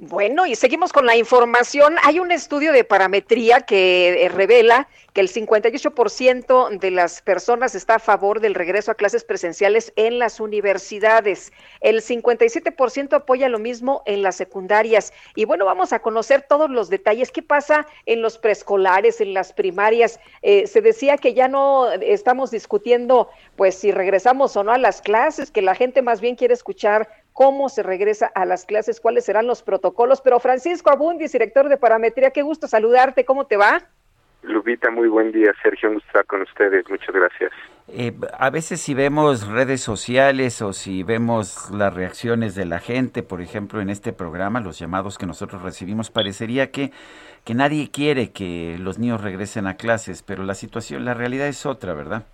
Bueno, y seguimos con la información. Hay un estudio de parametría que eh, revela que el 58% de las personas está a favor del regreso a clases presenciales en las universidades. El 57% apoya lo mismo en las secundarias. Y bueno, vamos a conocer todos los detalles. ¿Qué pasa en los preescolares, en las primarias? Eh, se decía que ya no estamos discutiendo, pues, si regresamos o no a las clases, que la gente más bien quiere escuchar cómo se regresa a las clases, cuáles serán los protocolos. Pero Francisco Abundis, director de Parametría, qué gusto saludarte, ¿cómo te va? Lupita, muy buen día. Sergio, un gusto estar con ustedes. Muchas gracias. Eh, a veces si vemos redes sociales o si vemos las reacciones de la gente, por ejemplo, en este programa, los llamados que nosotros recibimos, parecería que, que nadie quiere que los niños regresen a clases, pero la situación, la realidad es otra, ¿verdad?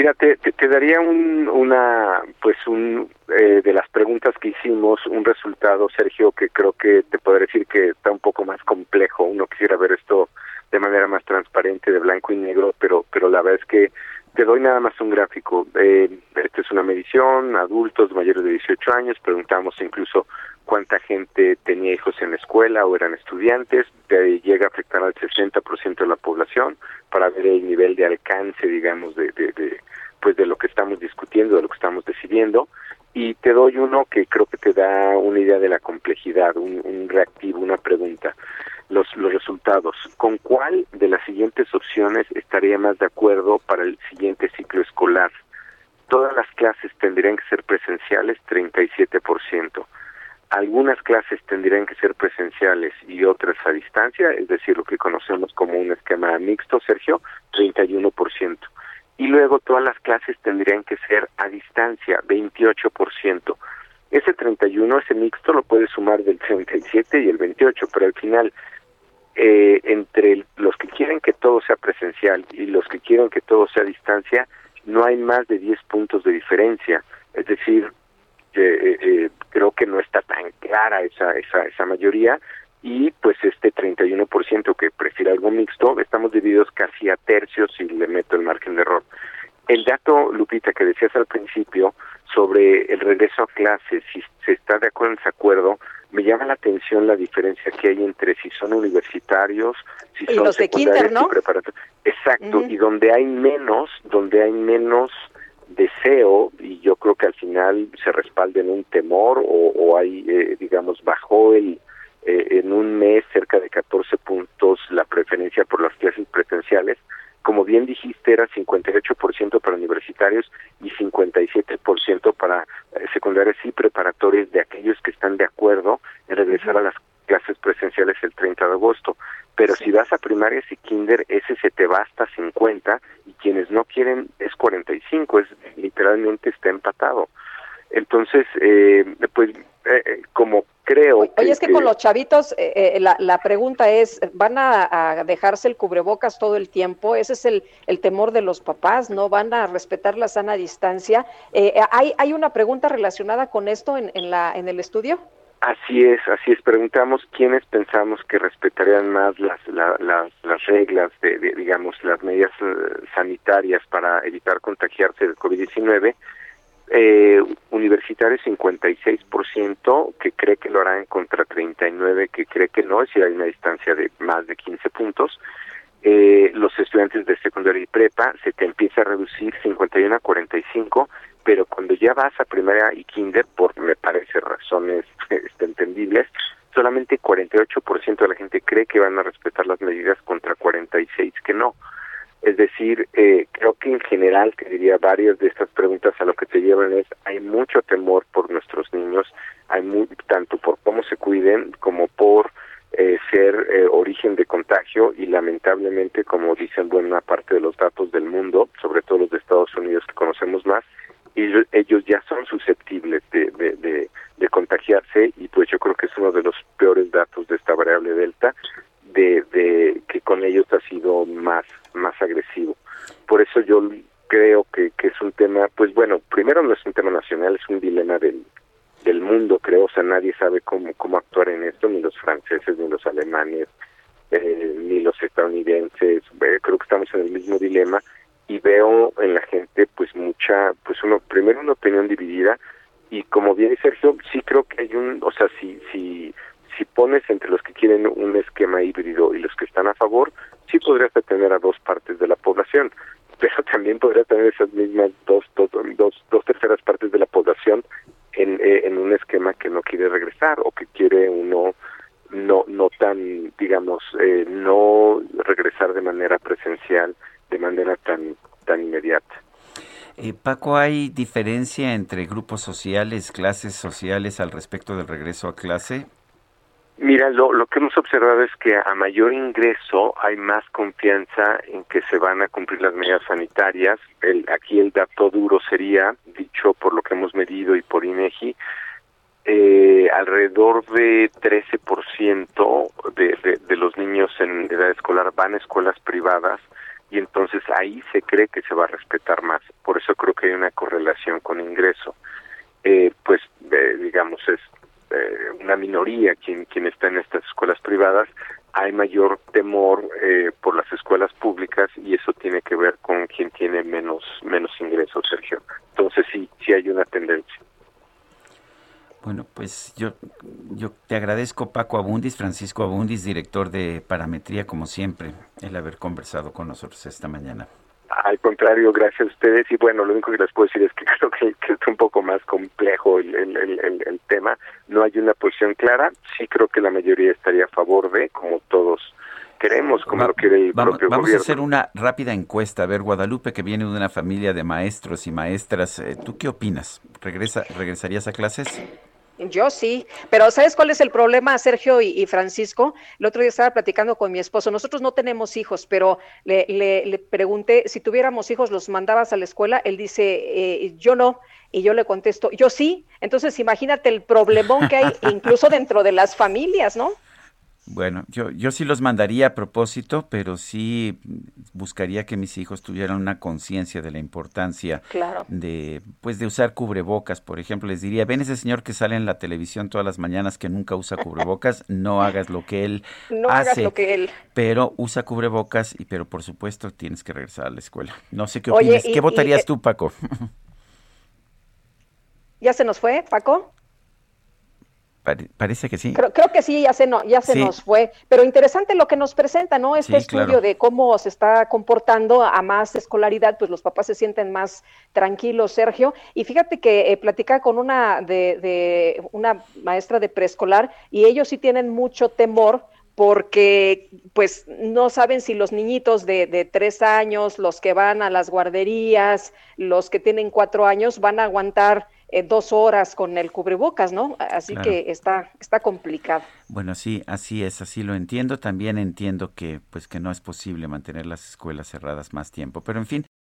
Mira, te, te, daría un, una, pues un, eh, de las preguntas que hicimos, un resultado, Sergio, que creo que te podría decir que está un poco más complejo. Uno quisiera ver esto de manera más transparente, de blanco y negro, pero, pero la verdad es que te doy nada más un gráfico. Eh, esta es una medición, adultos mayores de 18 años, preguntamos incluso cuánta gente tenía hijos en la escuela o eran estudiantes, llega a afectar al 60% de la población para ver el nivel de alcance, digamos, de, de, pues de lo que estamos discutiendo, de lo que estamos decidiendo. Y te doy uno que creo que te da una idea de la complejidad, un, un reactivo, una pregunta. Los, los resultados. ¿Con cuál de las siguientes opciones estaría más de acuerdo para el siguiente ciclo escolar? Todas las clases tendrían que ser presenciales, 37% algunas clases tendrían que ser presenciales y otras a distancia, es decir, lo que conocemos como un esquema mixto, Sergio, 31%. Y luego todas las clases tendrían que ser a distancia, 28%. Ese 31, ese mixto, lo puedes sumar del 37 y el 28, pero al final, eh, entre los que quieren que todo sea presencial y los que quieren que todo sea a distancia, no hay más de 10 puntos de diferencia. Es decir, eh, eh, creo que no está tan clara esa, esa, esa mayoría y pues este 31% que prefiere algo mixto, estamos divididos casi a tercios si le meto el margen de error. El dato, Lupita, que decías al principio sobre el regreso a clases, si se está de acuerdo en ese acuerdo, me llama la atención la diferencia que hay entre si son universitarios, si son los de kinder, ¿no? Exacto, y donde hay menos, donde hay menos deseo y yo creo que al final se respalda en un temor o, o hay, eh, digamos, bajó el, eh, en un mes cerca de 14 puntos la preferencia por las clases presenciales. Como bien dijiste, era 58% para universitarios y 57% para eh, secundarias y preparatorias de aquellos que están de acuerdo en regresar a las clases presenciales el 30 de agosto. Pero si vas a primarias y kinder, ese se te va hasta 50 y quienes no quieren es 45, es literalmente está empatado. Entonces, eh, pues eh, eh, como creo... Oye, es que, con los chavitos la, la, pregunta es, ¿van a, dejarse el cubrebocas todo el tiempo? Ese es el, el, temor de los papás, ¿no? ¿Van a respetar la sana distancia? ¿hay, ¿Hay una pregunta relacionada con esto en, en, la, en el estudio? Así es, así es. Preguntamos quiénes pensamos que respetarían más las, las, las reglas, de, digamos, las medidas eh, sanitarias para evitar contagiarse del COVID-19. Eh, universitarios 56% que cree que lo harán contra 39 que cree que no, si hay una distancia de más de 15 puntos. Eh, los estudiantes de secundaria y prepa se te empieza a reducir 51 a 45 pero cuando ya vas a primera y kinder, por me parece razones este, entendibles, solamente 48% de la gente cree que van a respetar las medidas contra 46 que no. Es decir, eh, creo que en general, que diría varias de estas preguntas a lo que te llevan es, hay mucho temor por nuestros niños, hay muy, tanto por cómo se cuiden como por eh, ser eh, origen de contagio y lamentablemente, como dicen buena parte de los datos del mundo, sobre todo los de Estados Unidos que conocemos más, ellos, ellos ya son susceptibles de, de, uno de los peores datos de esta variable delta, de, de que con ellos ha sido más, más agresivo. Por eso yo creo que, que es un tema, pues bueno, primero no es un tema nacional, es un dilema del, del mundo, creo, o sea, nadie sabe cómo, cómo actuar en esto, ni los franceses, ni los alemanes, eh, ni los estadounidenses, eh, creo que estamos en el mismo dilema y veo en la gente pues mucha, pues uno, primero una opinión dividida y como bien dice Sergio, sí creo que hay un, o sea, si, si, si pones entre los que quieren un esquema híbrido y los que están a favor, sí podrías tener a dos partes de la población, pero también podría tener esas mismas dos, dos, dos, dos terceras partes de la población en, eh, en un esquema que no quiere regresar o que quiere uno no no tan digamos eh, no regresar de manera presencial de manera tan tan inmediata eh, Paco, ¿hay diferencia entre grupos sociales, clases sociales al respecto del regreso a clase? Mira, lo, lo que hemos observado es que a mayor ingreso hay más confianza en que se van a cumplir las medidas sanitarias. El, aquí el dato duro sería, dicho por lo que hemos medido y por INEGI, eh, alrededor de 13% de, de, de los niños en edad escolar van a escuelas privadas y entonces ahí se cree que se va a respetar más. Por eso creo que hay una correlación con ingreso. Eh, pues eh, digamos es eh, una minoría quien quien está en estas escuelas privadas hay mayor temor eh, por las escuelas públicas y eso tiene que ver con quien tiene menos menos ingresos Sergio entonces sí sí hay una tendencia bueno, pues yo, yo te agradezco Paco Abundis, Francisco Abundis, director de Parametría, como siempre, el haber conversado con nosotros esta mañana. Al contrario, gracias a ustedes. Y bueno, lo único que les puedo decir es que creo que, que es un poco más complejo el, el, el, el, tema. No hay una posición clara. Sí creo que la mayoría estaría a favor de, como todos queremos, como Va, lo quiere el vamos, propio vamos gobierno. a hacer una rápida encuesta. A ver, Guadalupe, que viene de una familia de maestros y maestras, eh, ¿tú qué opinas? ¿Regresa, ¿Regresarías a clases? Yo sí, pero ¿sabes cuál es el problema, Sergio y, y, Francisco? El otro día estaba platicando con mi esposo. Nosotros no tenemos hijos, pero le, le, le pregunté si tuviéramos hijos, ¿los mandabas a la escuela? Él dice, eh, yo no. Y yo le contesto, yo sí. Entonces, imagínate el problemón que hay incluso dentro de las familias, ¿no? Bueno, yo, yo sí los mandaría a propósito, pero sí buscaría que mis hijos tuvieran una conciencia de la importancia claro. de, pues, de usar cubrebocas. Por ejemplo, les diría, ven ese señor que sale en la televisión todas las mañanas que nunca usa cubrebocas, no hagas lo que él no hace, hagas lo que él. pero usa cubrebocas y, pero por supuesto tienes que regresar a la escuela. No sé qué opinas. Oye, y, ¿Qué votarías y, tú, Paco? ¿Ya se nos fue, Paco? Parece que sí. Creo, creo, que sí, ya se, no, ya se sí. nos fue. Pero interesante lo que nos presenta, ¿no? Este sí, estudio claro. de cómo se está comportando a más escolaridad, pues los papás se sienten más tranquilos, Sergio. Y fíjate que eh, platicaba con una de, de una maestra de preescolar y ellos sí tienen mucho temor porque pues no saben si los niñitos de, de, tres años, los que van a las guarderías, los que tienen cuatro años, van a aguantar eh, dos horas con el cubrebocas, ¿no? Así claro. que está, está complicado. Bueno, sí, así es, así lo entiendo. También entiendo que, pues, que no es posible mantener las escuelas cerradas más tiempo. Pero en fin,